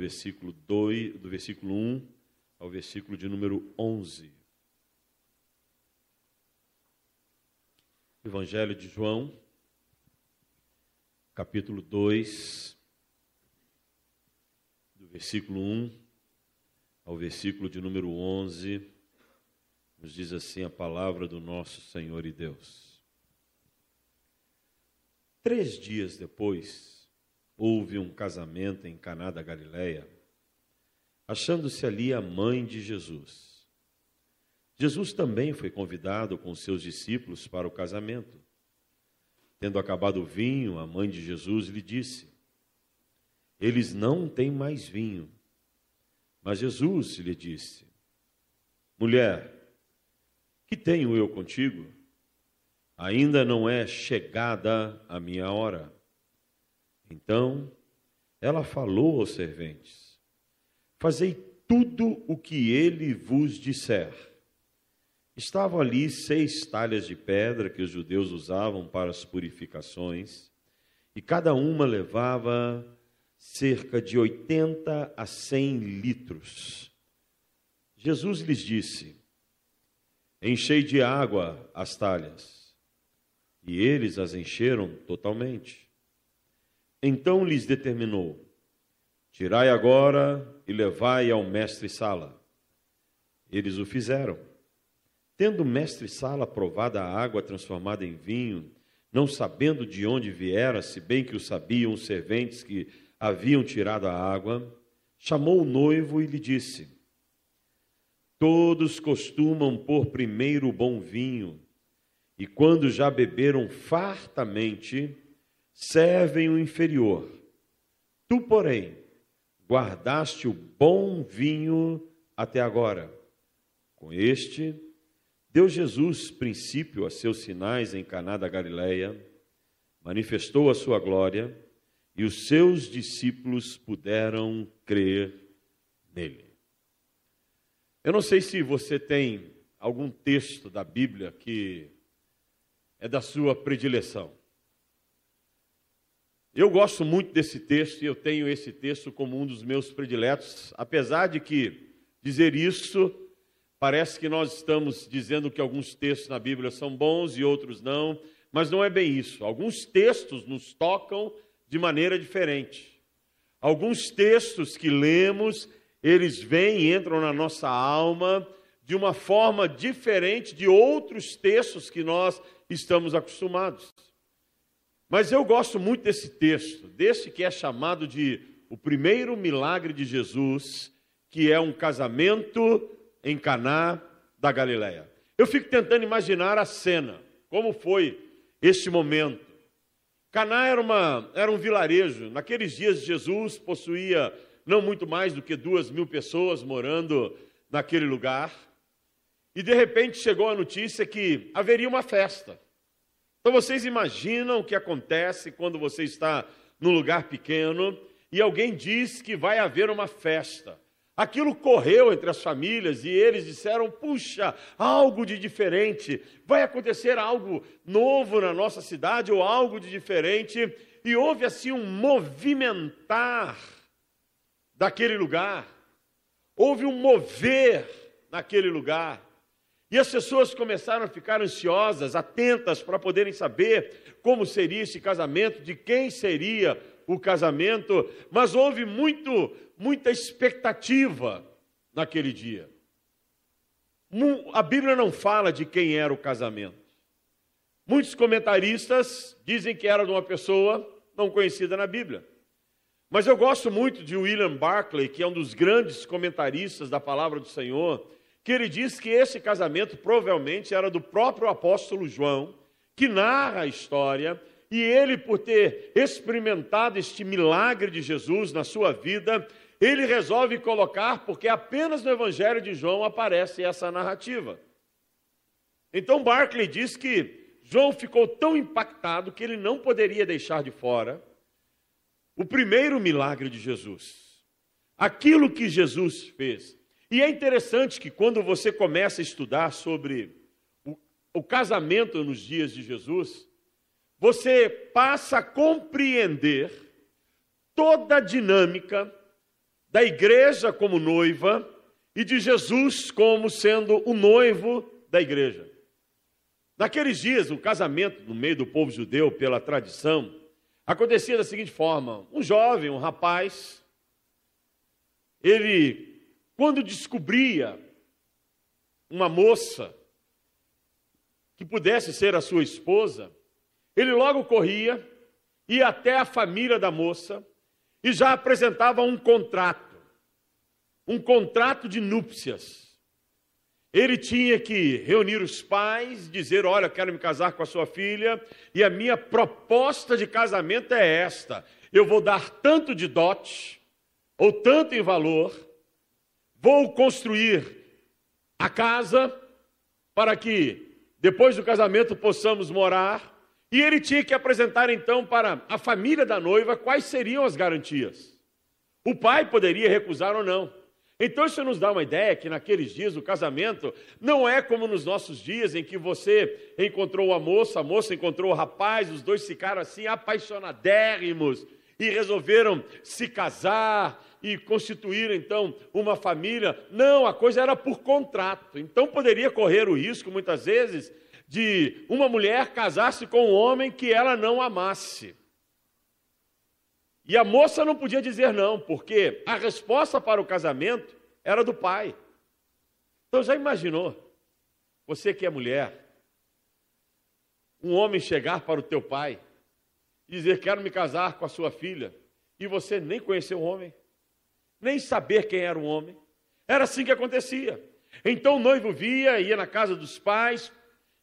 versículo 2, do versículo 1 ao versículo de número 11. Evangelho de João, capítulo 2, do versículo 1 ao versículo de número 11, nos diz assim a palavra do nosso Senhor e Deus. Três dias depois, houve um casamento em Caná da Galileia, achando-se ali a mãe de Jesus. Jesus também foi convidado com seus discípulos para o casamento. Tendo acabado o vinho, a mãe de Jesus lhe disse: Eles não têm mais vinho. Mas Jesus lhe disse: Mulher, que tenho eu contigo? Ainda não é chegada a minha hora. Então ela falou aos serventes: Fazei tudo o que ele vos disser. Estavam ali seis talhas de pedra que os judeus usavam para as purificações, e cada uma levava cerca de 80 a 100 litros. Jesus lhes disse: Enchei de água as talhas. E eles as encheram totalmente. Então lhes determinou: Tirai agora e levai ao mestre Sala. Eles o fizeram. Tendo o mestre Sala provada a água transformada em vinho, não sabendo de onde viera, se bem que o sabiam os serventes que haviam tirado a água, chamou o noivo e lhe disse: Todos costumam pôr primeiro o bom vinho, e quando já beberam fartamente, servem o inferior. Tu, porém, guardaste o bom vinho até agora. Com este, deu Jesus princípio a seus sinais em Caná da Galileia, manifestou a sua glória, e os seus discípulos puderam crer nele. Eu não sei se você tem algum texto da Bíblia que é da sua predileção. Eu gosto muito desse texto e eu tenho esse texto como um dos meus prediletos, apesar de que dizer isso parece que nós estamos dizendo que alguns textos na Bíblia são bons e outros não, mas não é bem isso. Alguns textos nos tocam de maneira diferente. Alguns textos que lemos, eles vêm e entram na nossa alma de uma forma diferente de outros textos que nós estamos acostumados. Mas eu gosto muito desse texto, desse que é chamado de o primeiro milagre de Jesus, que é um casamento em Caná da Galileia. Eu fico tentando imaginar a cena, como foi este momento. Caná era, uma, era um vilarejo. Naqueles dias, Jesus possuía não muito mais do que duas mil pessoas morando naquele lugar. E de repente chegou a notícia que haveria uma festa. Então vocês imaginam o que acontece quando você está num lugar pequeno e alguém diz que vai haver uma festa. Aquilo correu entre as famílias e eles disseram: puxa, algo de diferente, vai acontecer algo novo na nossa cidade ou algo de diferente. E houve assim um movimentar daquele lugar, houve um mover naquele lugar. E as pessoas começaram a ficar ansiosas, atentas para poderem saber como seria esse casamento, de quem seria o casamento, mas houve muito, muita expectativa naquele dia. A Bíblia não fala de quem era o casamento. Muitos comentaristas dizem que era de uma pessoa não conhecida na Bíblia. Mas eu gosto muito de William Barclay, que é um dos grandes comentaristas da palavra do Senhor, que ele diz que esse casamento provavelmente era do próprio apóstolo João, que narra a história, e ele, por ter experimentado este milagre de Jesus na sua vida, ele resolve colocar, porque apenas no Evangelho de João aparece essa narrativa. Então Barclay diz que João ficou tão impactado que ele não poderia deixar de fora o primeiro milagre de Jesus. Aquilo que Jesus fez. E é interessante que quando você começa a estudar sobre o, o casamento nos dias de Jesus, você passa a compreender toda a dinâmica da igreja como noiva e de Jesus como sendo o noivo da igreja. Naqueles dias, o casamento no meio do povo judeu, pela tradição, acontecia da seguinte forma: um jovem, um rapaz, ele, quando descobria uma moça que pudesse ser a sua esposa, ele logo corria, ia até a família da moça e já apresentava um contrato, um contrato de núpcias. Ele tinha que reunir os pais, dizer: Olha, quero me casar com a sua filha, e a minha proposta de casamento é esta: eu vou dar tanto de dote, ou tanto em valor, vou construir a casa para que depois do casamento possamos morar. E ele tinha que apresentar então para a família da noiva quais seriam as garantias. O pai poderia recusar ou não. Então isso nos dá uma ideia que naqueles dias o casamento não é como nos nossos dias em que você encontrou a moça, a moça encontrou o rapaz, os dois ficaram assim apaixonadérrimos e resolveram se casar e constituir então uma família. Não, a coisa era por contrato. Então poderia correr o risco, muitas vezes, de uma mulher casar-se com um homem que ela não amasse. E a moça não podia dizer não, porque a resposta para o casamento era do pai. Então já imaginou? Você que é mulher, um homem chegar para o teu pai dizer: Quero me casar com a sua filha, e você nem conheceu o homem? Nem saber quem era o homem. Era assim que acontecia. Então o noivo via, ia na casa dos pais,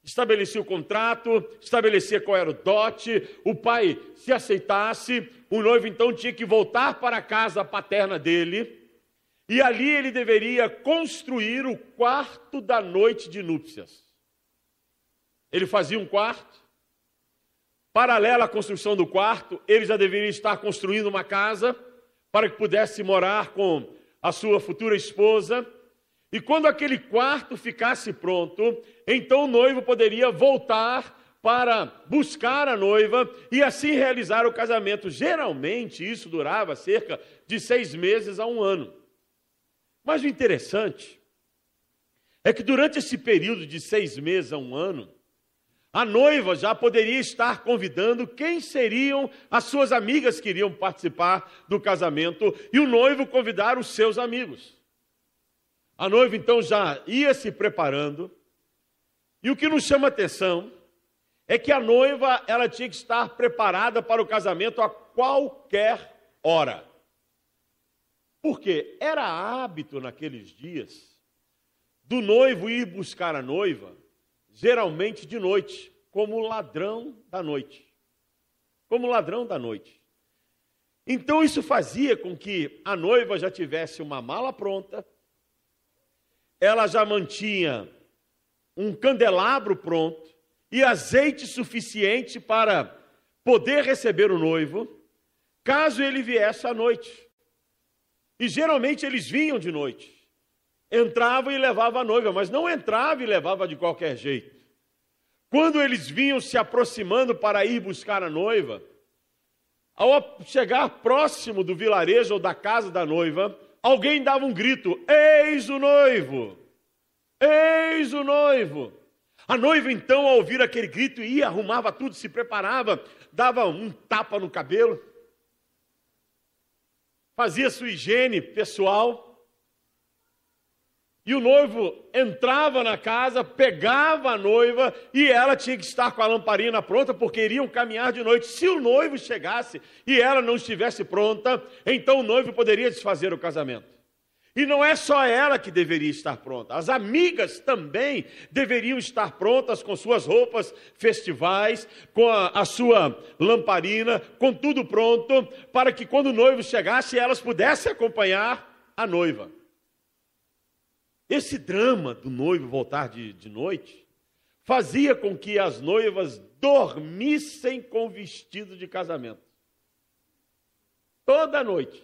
estabelecia o contrato, estabelecia qual era o dote, o pai se aceitasse, o noivo então tinha que voltar para a casa paterna dele, e ali ele deveria construir o quarto da noite de núpcias. Ele fazia um quarto, paralelo à construção do quarto, ele já deveria estar construindo uma casa, para que pudesse morar com a sua futura esposa. E quando aquele quarto ficasse pronto, então o noivo poderia voltar para buscar a noiva e assim realizar o casamento. Geralmente isso durava cerca de seis meses a um ano. Mas o interessante é que durante esse período de seis meses a um ano, a noiva já poderia estar convidando quem seriam as suas amigas que iriam participar do casamento e o noivo convidar os seus amigos. A noiva então já ia se preparando. E o que nos chama atenção é que a noiva ela tinha que estar preparada para o casamento a qualquer hora. Porque era hábito naqueles dias do noivo ir buscar a noiva geralmente de noite, como ladrão da noite. Como ladrão da noite. Então isso fazia com que a noiva já tivesse uma mala pronta, ela já mantinha um candelabro pronto e azeite suficiente para poder receber o noivo, caso ele viesse à noite. E geralmente eles vinham de noite entrava e levava a noiva, mas não entrava e levava de qualquer jeito. Quando eles vinham se aproximando para ir buscar a noiva, ao chegar próximo do vilarejo ou da casa da noiva, alguém dava um grito: Eis o noivo! Eis o noivo! A noiva, então, ao ouvir aquele grito, ia, arrumava tudo, se preparava, dava um tapa no cabelo, fazia sua higiene pessoal, e o noivo entrava na casa, pegava a noiva e ela tinha que estar com a lamparina pronta, porque iriam caminhar de noite. Se o noivo chegasse e ela não estivesse pronta, então o noivo poderia desfazer o casamento. E não é só ela que deveria estar pronta, as amigas também deveriam estar prontas com suas roupas festivais, com a, a sua lamparina, com tudo pronto, para que quando o noivo chegasse, elas pudessem acompanhar a noiva. Esse drama do noivo voltar de, de noite fazia com que as noivas dormissem com vestido de casamento. Toda noite.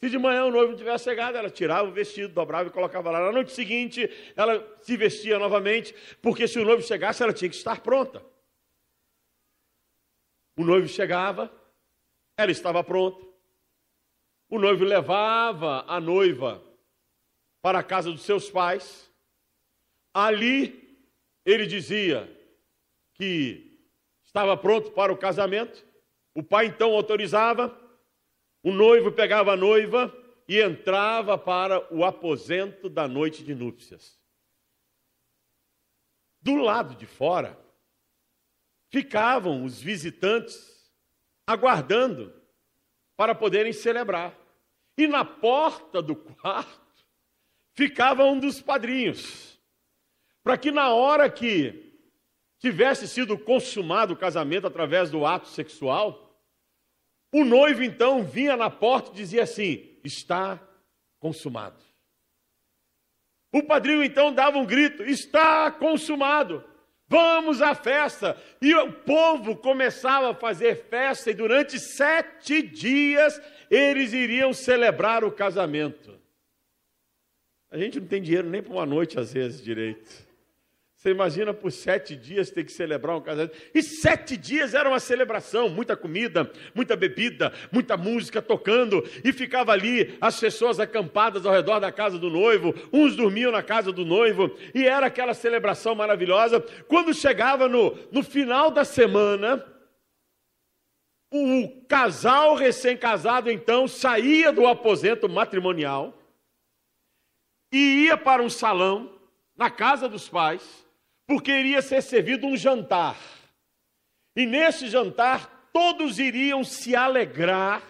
Se de manhã o noivo não tivesse chegado, ela tirava o vestido, dobrava e colocava lá. Na noite seguinte, ela se vestia novamente, porque se o noivo chegasse, ela tinha que estar pronta. O noivo chegava, ela estava pronta. o noivo levava a noiva para a casa dos seus pais. Ali ele dizia que estava pronto para o casamento. O pai então autorizava, o noivo pegava a noiva e entrava para o aposento da noite de núpcias. Do lado de fora ficavam os visitantes aguardando para poderem celebrar. E na porta do quarto ficava um dos padrinhos, para que na hora que tivesse sido consumado o casamento através do ato sexual, o noivo então vinha na porta e dizia assim: está consumado. O padrinho então dava um grito: está consumado. Vamos à festa. E o povo começava a fazer festa, e durante sete dias eles iriam celebrar o casamento. A gente não tem dinheiro nem para uma noite, às vezes, direito. Você imagina por sete dias ter que celebrar um casamento. E sete dias era uma celebração, muita comida, muita bebida, muita música tocando, e ficava ali as pessoas acampadas ao redor da casa do noivo, uns dormiam na casa do noivo, e era aquela celebração maravilhosa. Quando chegava no, no final da semana, o casal recém-casado então saía do aposento matrimonial e ia para um salão na casa dos pais porque iria ser servido um jantar. E nesse jantar, todos iriam se alegrar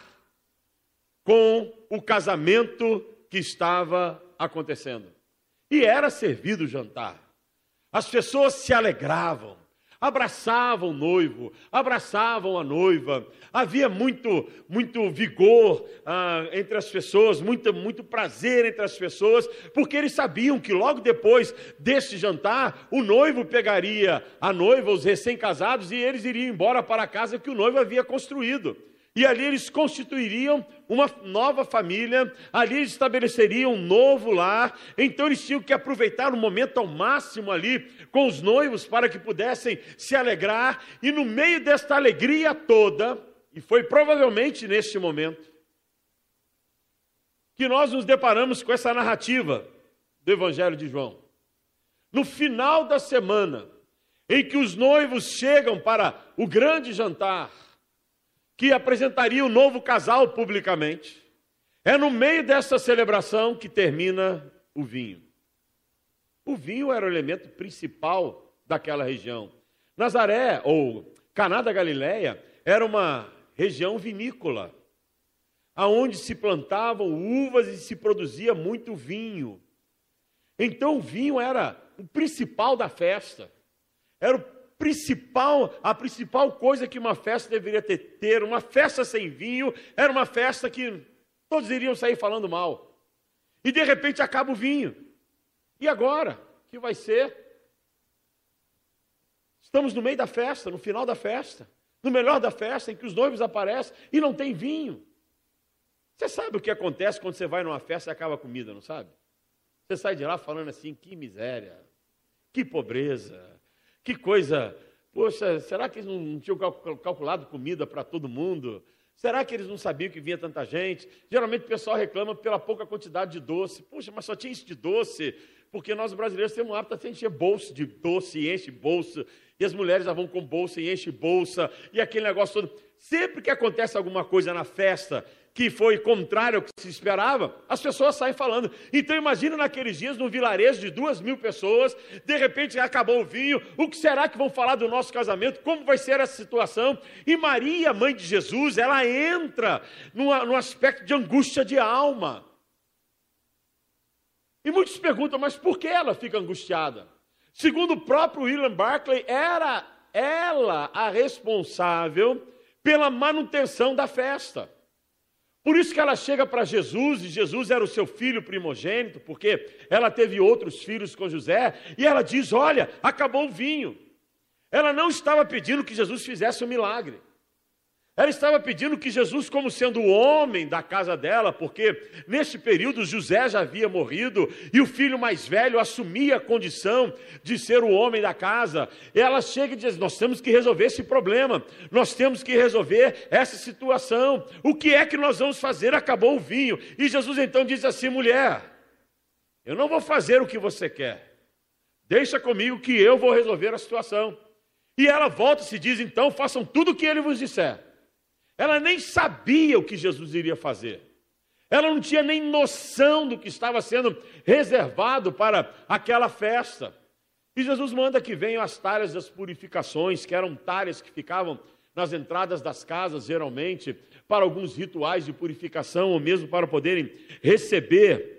com o casamento que estava acontecendo. E era servido o jantar. As pessoas se alegravam, abraçavam o noivo, abraçavam a noiva. Havia muito, muito vigor ah, entre as pessoas, muito, muito prazer entre as pessoas, porque eles sabiam que logo depois deste jantar, o noivo pegaria a noiva, os recém-casados, e eles iriam embora para a casa que o noivo havia construído. E ali eles constituiriam uma nova família, ali eles estabeleceriam um novo lar. Então eles tinham que aproveitar o momento ao máximo ali com os noivos para que pudessem se alegrar. E no meio desta alegria toda, e foi provavelmente neste momento, que nós nos deparamos com essa narrativa do Evangelho de João. No final da semana, em que os noivos chegam para o grande jantar, que apresentaria o novo casal publicamente. É no meio dessa celebração que termina o vinho. O vinho era o elemento principal daquela região. Nazaré, ou Caná da Galileia, era uma região vinícola, aonde se plantavam uvas e se produzia muito vinho. Então o vinho era o principal da festa. Era o principal, a principal coisa que uma festa deveria ter, ter, uma festa sem vinho, era uma festa que todos iriam sair falando mal. E de repente acaba o vinho. E agora? O que vai ser? Estamos no meio da festa, no final da festa, no melhor da festa, em que os noivos aparecem e não tem vinho. Você sabe o que acontece quando você vai numa festa e acaba a comida, não sabe? Você sai de lá falando assim: que miséria, que pobreza, que coisa, poxa, será que eles não tinham calculado comida para todo mundo? Será que eles não sabiam que vinha tanta gente? Geralmente o pessoal reclama pela pouca quantidade de doce. Poxa, mas só tinha isso de doce, porque nós brasileiros temos hábito de encher bolsa de doce, e enche bolsa, e as mulheres já vão com bolsa e enche bolsa, e aquele negócio todo. Sempre que acontece alguma coisa na festa que foi contrário ao que se esperava, as pessoas saem falando. Então imagina naqueles dias, num vilarejo de duas mil pessoas, de repente acabou o vinho, o que será que vão falar do nosso casamento? Como vai ser essa situação? E Maria, mãe de Jesus, ela entra no aspecto de angústia de alma. E muitos perguntam, mas por que ela fica angustiada? Segundo o próprio William Barclay, era ela a responsável pela manutenção da festa. Por isso que ela chega para Jesus, e Jesus era o seu filho primogênito, porque ela teve outros filhos com José, e ela diz: Olha, acabou o vinho. Ela não estava pedindo que Jesus fizesse um milagre. Ela estava pedindo que Jesus, como sendo o homem da casa dela, porque neste período José já havia morrido e o filho mais velho assumia a condição de ser o homem da casa. Ela chega e diz: Nós temos que resolver esse problema, nós temos que resolver essa situação. O que é que nós vamos fazer? Acabou o vinho. E Jesus então diz assim: Mulher, eu não vou fazer o que você quer, deixa comigo que eu vou resolver a situação. E ela volta e se diz: Então façam tudo o que ele vos disser. Ela nem sabia o que Jesus iria fazer. Ela não tinha nem noção do que estava sendo reservado para aquela festa. E Jesus manda que venham as talhas das purificações, que eram talhas que ficavam nas entradas das casas, geralmente, para alguns rituais de purificação, ou mesmo para poderem receber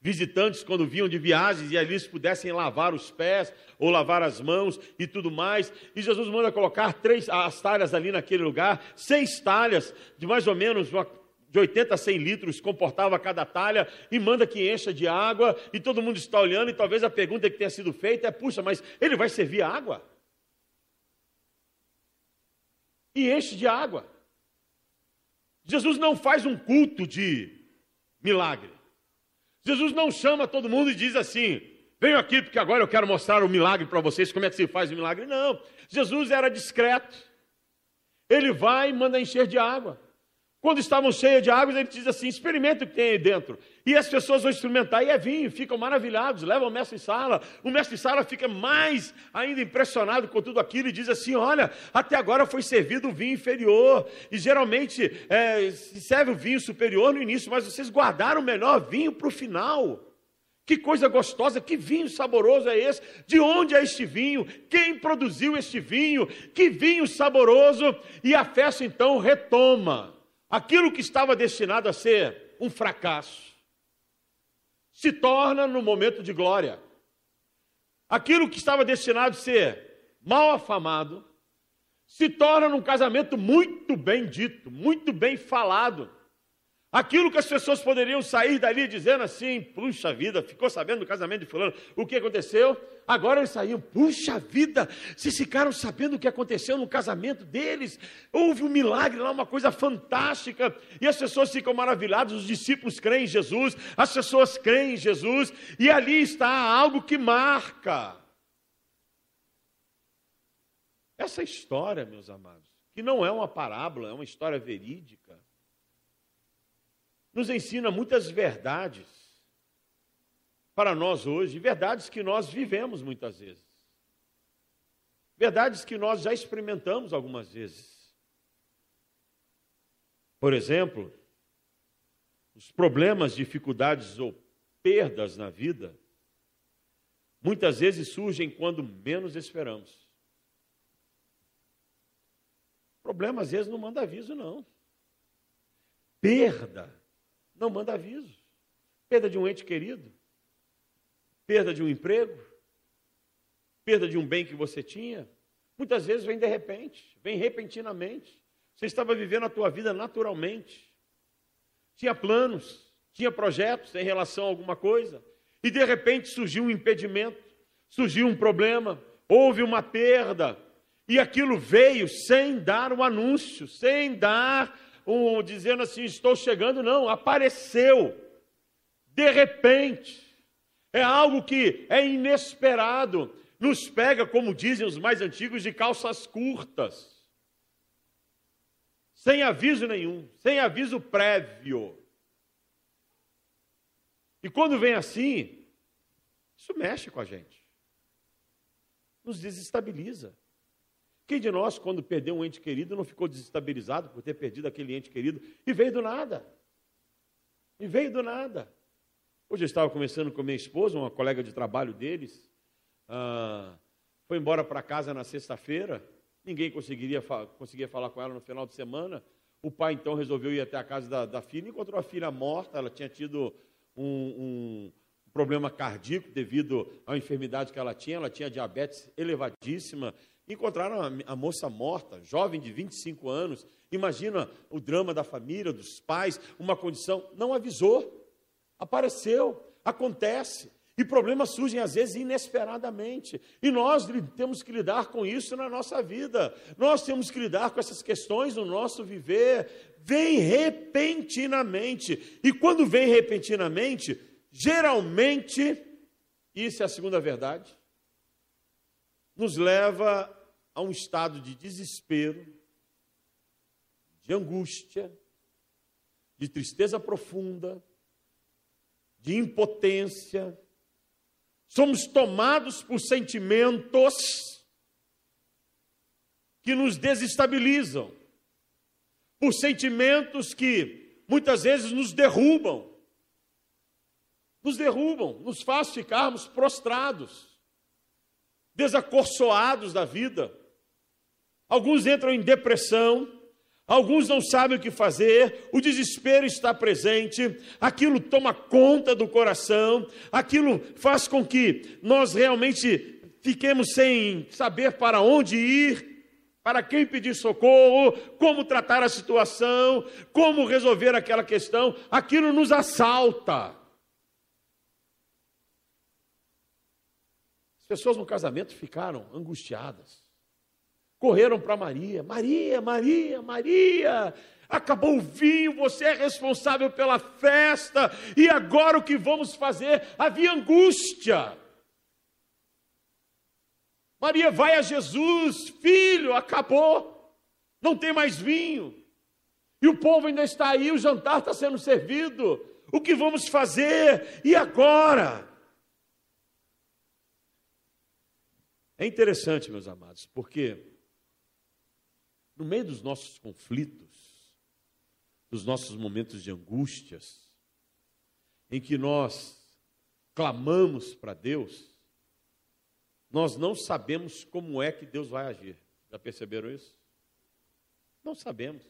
visitantes quando vinham de viagens e ali eles pudessem lavar os pés ou lavar as mãos e tudo mais. E Jesus manda colocar três as talhas ali naquele lugar, seis talhas de mais ou menos uma, de 80 a 100 litros comportava cada talha e manda que encha de água e todo mundo está olhando e talvez a pergunta que tenha sido feita é: puxa, mas ele vai servir água? E enche de água. Jesus não faz um culto de milagre. Jesus não chama todo mundo e diz assim: venho aqui porque agora eu quero mostrar o milagre para vocês, como é que se faz o milagre. Não, Jesus era discreto. Ele vai e manda encher de água. Quando estavam cheias de água, ele diz assim: experimenta o que tem aí dentro. E as pessoas vão experimentar, e é vinho, ficam maravilhados, levam o mestre em sala. O mestre em sala fica mais ainda impressionado com tudo aquilo e diz assim: olha, até agora foi servido o vinho inferior. E geralmente é, se serve o vinho superior no início, mas vocês guardaram o melhor vinho para o final. Que coisa gostosa, que vinho saboroso é esse? De onde é este vinho? Quem produziu este vinho? Que vinho saboroso! E a festa então retoma. Aquilo que estava destinado a ser um fracasso se torna no momento de glória. Aquilo que estava destinado a ser mal afamado se torna num casamento muito bem dito, muito bem falado. Aquilo que as pessoas poderiam sair dali dizendo assim: puxa vida, ficou sabendo do casamento de Fulano, o que aconteceu? Agora eles saíam, puxa vida, vocês ficaram sabendo o que aconteceu no casamento deles? Houve um milagre lá, uma coisa fantástica, e as pessoas ficam maravilhadas. Os discípulos creem em Jesus, as pessoas creem em Jesus, e ali está algo que marca. Essa história, meus amados, que não é uma parábola, é uma história verídica nos ensina muitas verdades para nós hoje, verdades que nós vivemos muitas vezes, verdades que nós já experimentamos algumas vezes. Por exemplo, os problemas, dificuldades ou perdas na vida, muitas vezes surgem quando menos esperamos. Problema às vezes não manda aviso, não. Perda não manda aviso. Perda de um ente querido, perda de um emprego, perda de um bem que você tinha, muitas vezes vem de repente, vem repentinamente. Você estava vivendo a tua vida naturalmente. Tinha planos, tinha projetos em relação a alguma coisa, e de repente surgiu um impedimento, surgiu um problema, houve uma perda, e aquilo veio sem dar o um anúncio, sem dar um, dizendo assim: estou chegando, não, apareceu, de repente, é algo que é inesperado, nos pega, como dizem os mais antigos, de calças curtas, sem aviso nenhum, sem aviso prévio. E quando vem assim, isso mexe com a gente, nos desestabiliza. Quem de nós, quando perdeu um ente querido, não ficou desestabilizado por ter perdido aquele ente querido e veio do nada? E veio do nada. Hoje eu estava conversando com minha esposa, uma colega de trabalho deles, ah, foi embora para casa na sexta-feira, ninguém conseguiria conseguia falar com ela no final de semana. O pai então resolveu ir até a casa da, da filha, encontrou a filha morta, ela tinha tido um, um problema cardíaco devido à enfermidade que ela tinha, ela tinha diabetes elevadíssima Encontraram a, moça morta, jovem de 25 anos. Imagina o drama da família, dos pais, uma condição. Não avisou. Apareceu. Acontece. E problemas surgem às vezes inesperadamente. E nós temos que lidar com isso na nossa vida. Nós temos que lidar com essas questões no nosso viver. Vem repentinamente. E quando vem repentinamente, geralmente, isso é a segunda verdade, nos leva a um estado de desespero, de angústia, de tristeza profunda, de impotência, somos tomados por sentimentos que nos desestabilizam, por sentimentos que muitas vezes nos derrubam, nos derrubam, nos faz ficarmos prostrados, desacorçoados da vida. Alguns entram em depressão, Alguns não sabem o que fazer, o desespero está presente, aquilo toma conta do coração, aquilo faz com que nós realmente fiquemos sem saber para onde ir, para quem pedir socorro, como tratar a situação, como resolver aquela questão, aquilo nos assalta. As pessoas no casamento ficaram angustiadas. Correram para Maria: Maria, Maria, Maria. Acabou o vinho, você é responsável pela festa, e agora o que vamos fazer? Havia angústia. Maria vai a Jesus, filho, acabou, não tem mais vinho, e o povo ainda está aí, o jantar está sendo servido, o que vamos fazer? E agora? É interessante, meus amados, porque no meio dos nossos conflitos, dos nossos momentos de angústias, em que nós clamamos para Deus, nós não sabemos como é que Deus vai agir. Já perceberam isso? Não sabemos.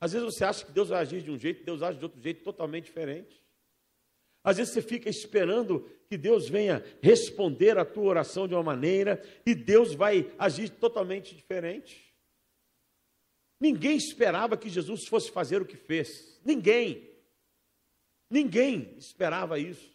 Às vezes você acha que Deus vai agir de um jeito, Deus age de outro jeito totalmente diferente. Às vezes você fica esperando que Deus venha responder a tua oração de uma maneira e Deus vai agir totalmente diferente. Ninguém esperava que Jesus fosse fazer o que fez. Ninguém. Ninguém esperava isso.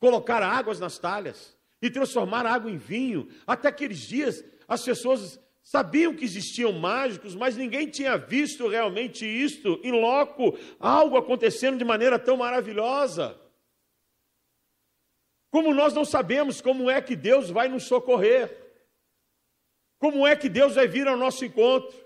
Colocar águas nas talhas e transformar água em vinho. Até aqueles dias, as pessoas sabiam que existiam mágicos, mas ninguém tinha visto realmente isto em loco, algo acontecendo de maneira tão maravilhosa. Como nós não sabemos como é que Deus vai nos socorrer, como é que Deus vai vir ao nosso encontro.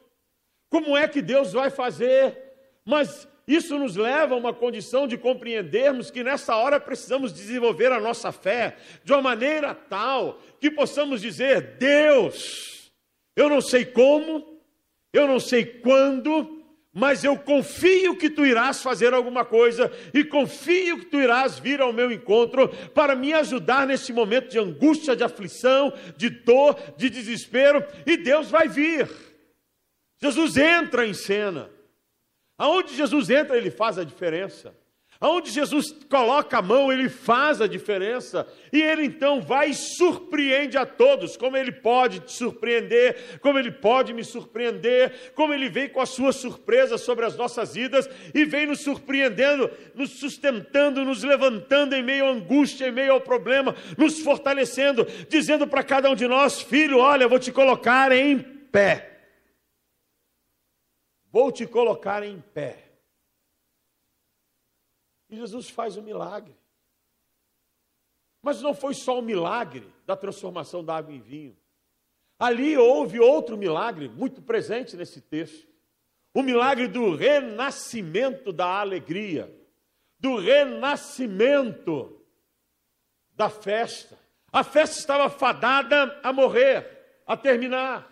Como é que Deus vai fazer? Mas isso nos leva a uma condição de compreendermos que nessa hora precisamos desenvolver a nossa fé de uma maneira tal que possamos dizer: Deus, eu não sei como, eu não sei quando, mas eu confio que tu irás fazer alguma coisa e confio que tu irás vir ao meu encontro para me ajudar nesse momento de angústia, de aflição, de dor, de desespero, e Deus vai vir. Jesus entra em cena. Aonde Jesus entra, ele faz a diferença. Aonde Jesus coloca a mão, ele faz a diferença. E ele então vai e surpreende a todos, como ele pode te surpreender, como ele pode me surpreender, como ele vem com a sua surpresa sobre as nossas vidas e vem nos surpreendendo, nos sustentando, nos levantando em meio à angústia, em meio ao problema, nos fortalecendo, dizendo para cada um de nós: filho, olha, vou te colocar em pé. Vou te colocar em pé. E Jesus faz o milagre. Mas não foi só o milagre da transformação da água em vinho. Ali houve outro milagre muito presente nesse texto. O milagre do renascimento da alegria, do renascimento da festa. A festa estava fadada a morrer, a terminar.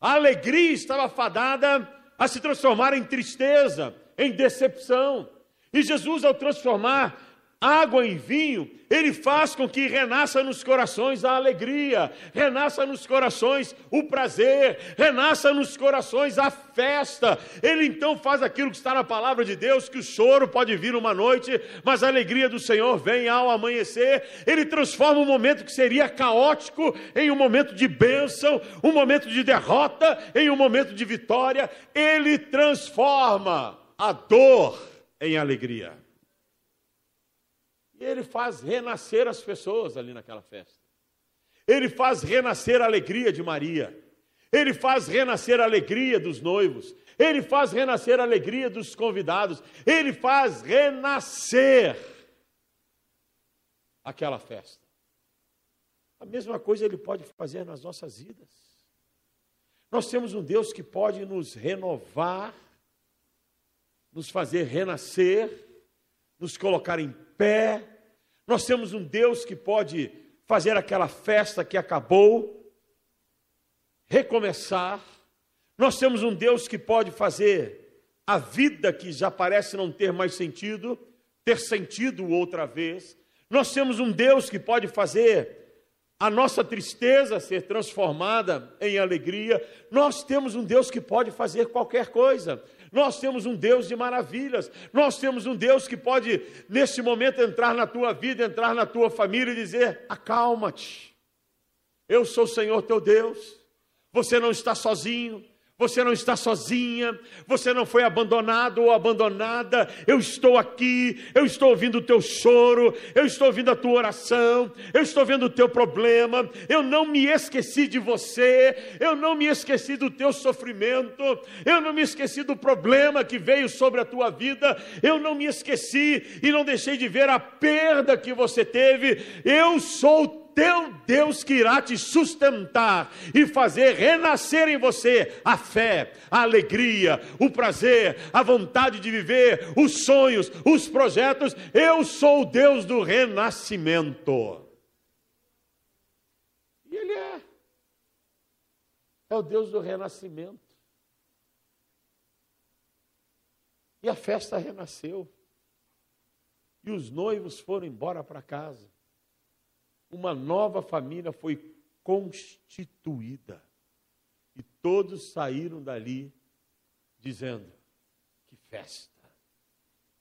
A alegria estava fadada a se transformar em tristeza, em decepção. E Jesus, ao transformar água em vinho, ele faz com que renasça nos corações a alegria, renasça nos corações o prazer, renasça nos corações a festa. Ele então faz aquilo que está na palavra de Deus, que o choro pode vir uma noite, mas a alegria do Senhor vem ao amanhecer. Ele transforma um momento que seria caótico em um momento de bênção, um momento de derrota em um momento de vitória. Ele transforma a dor em alegria ele faz renascer as pessoas ali naquela festa. Ele faz renascer a alegria de Maria. Ele faz renascer a alegria dos noivos. Ele faz renascer a alegria dos convidados. Ele faz renascer aquela festa. A mesma coisa ele pode fazer nas nossas vidas. Nós temos um Deus que pode nos renovar, nos fazer renascer, nos colocar em pé. Nós temos um Deus que pode fazer aquela festa que acabou, recomeçar. Nós temos um Deus que pode fazer a vida que já parece não ter mais sentido, ter sentido outra vez. Nós temos um Deus que pode fazer a nossa tristeza ser transformada em alegria. Nós temos um Deus que pode fazer qualquer coisa. Nós temos um Deus de maravilhas. Nós temos um Deus que pode, nesse momento, entrar na tua vida, entrar na tua família e dizer: acalma-te. Eu sou o Senhor teu Deus. Você não está sozinho. Você não está sozinha, você não foi abandonado ou abandonada. Eu estou aqui, eu estou ouvindo o teu choro, eu estou ouvindo a tua oração, eu estou vendo o teu problema. Eu não me esqueci de você, eu não me esqueci do teu sofrimento, eu não me esqueci do problema que veio sobre a tua vida, eu não me esqueci e não deixei de ver a perda que você teve. Eu sou teu Deus que irá te sustentar e fazer renascer em você a fé, a alegria, o prazer, a vontade de viver, os sonhos, os projetos. Eu sou o Deus do renascimento. E Ele é. É o Deus do renascimento. E a festa renasceu. E os noivos foram embora para casa uma nova família foi constituída. E todos saíram dali dizendo: que festa,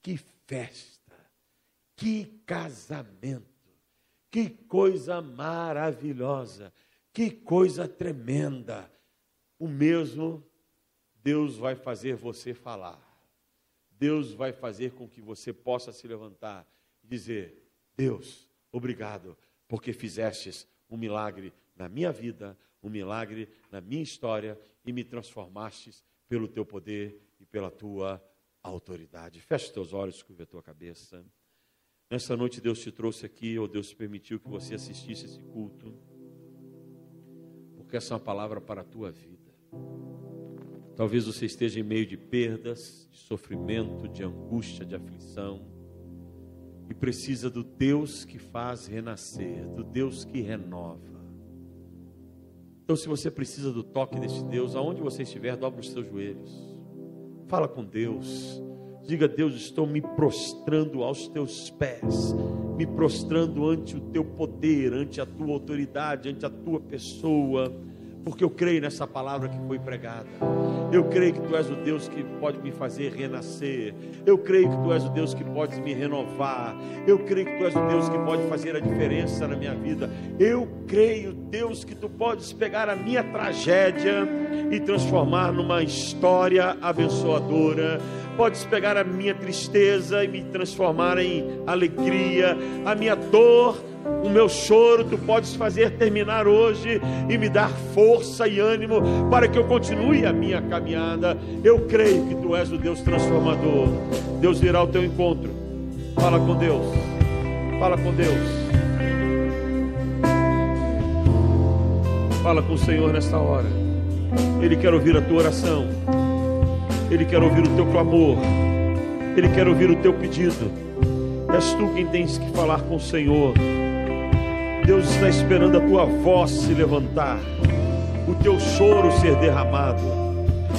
que festa, que casamento, que coisa maravilhosa, que coisa tremenda. O mesmo Deus vai fazer você falar. Deus vai fazer com que você possa se levantar e dizer: Deus, obrigado porque fizestes um milagre na minha vida, um milagre na minha história e me transformastes pelo teu poder e pela tua autoridade. Feche teus olhos, curva a tua cabeça. Nessa noite Deus te trouxe aqui, ou Deus permitiu que você assistisse esse culto, porque essa é uma palavra para a tua vida. Talvez você esteja em meio de perdas, de sofrimento, de angústia, de aflição e precisa do Deus que faz renascer, do Deus que renova. Então, se você precisa do toque deste Deus, aonde você estiver, dobre os seus joelhos. Fala com Deus. Diga, Deus, estou me prostrando aos teus pés, me prostrando ante o teu poder, ante a tua autoridade, ante a tua pessoa porque eu creio nessa palavra que foi pregada. Eu creio que tu és o Deus que pode me fazer renascer. Eu creio que tu és o Deus que pode me renovar. Eu creio que tu és o Deus que pode fazer a diferença na minha vida. Eu creio, Deus, que tu podes pegar a minha tragédia e transformar numa história abençoadora. Podes pegar a minha tristeza e me transformar em alegria, a minha dor o meu choro tu podes fazer terminar hoje e me dar força e ânimo para que eu continue a minha caminhada. Eu creio que tu és o Deus transformador. Deus virá ao teu encontro. Fala com Deus. Fala com Deus. Fala com o Senhor nesta hora. Ele quer ouvir a tua oração. Ele quer ouvir o teu clamor. Ele quer ouvir o teu pedido. És tu quem tens que falar com o Senhor. Deus está esperando a tua voz se levantar, o teu choro ser derramado.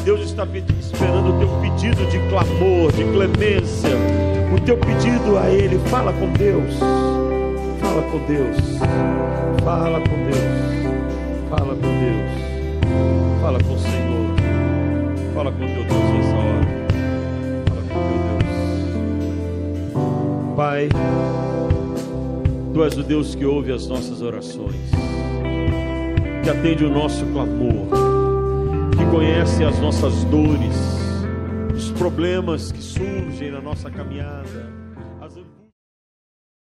Deus está esperando o teu pedido de clamor, de clemência, o teu pedido a Ele. Fala com Deus, fala com Deus, fala com Deus, fala com Deus, fala com o Senhor, fala com teu Deus nessa hora, fala com teu Deus, Pai. Tu és o Deus que ouve as nossas orações, que atende o nosso clamor, que conhece as nossas dores, os problemas que surgem na nossa caminhada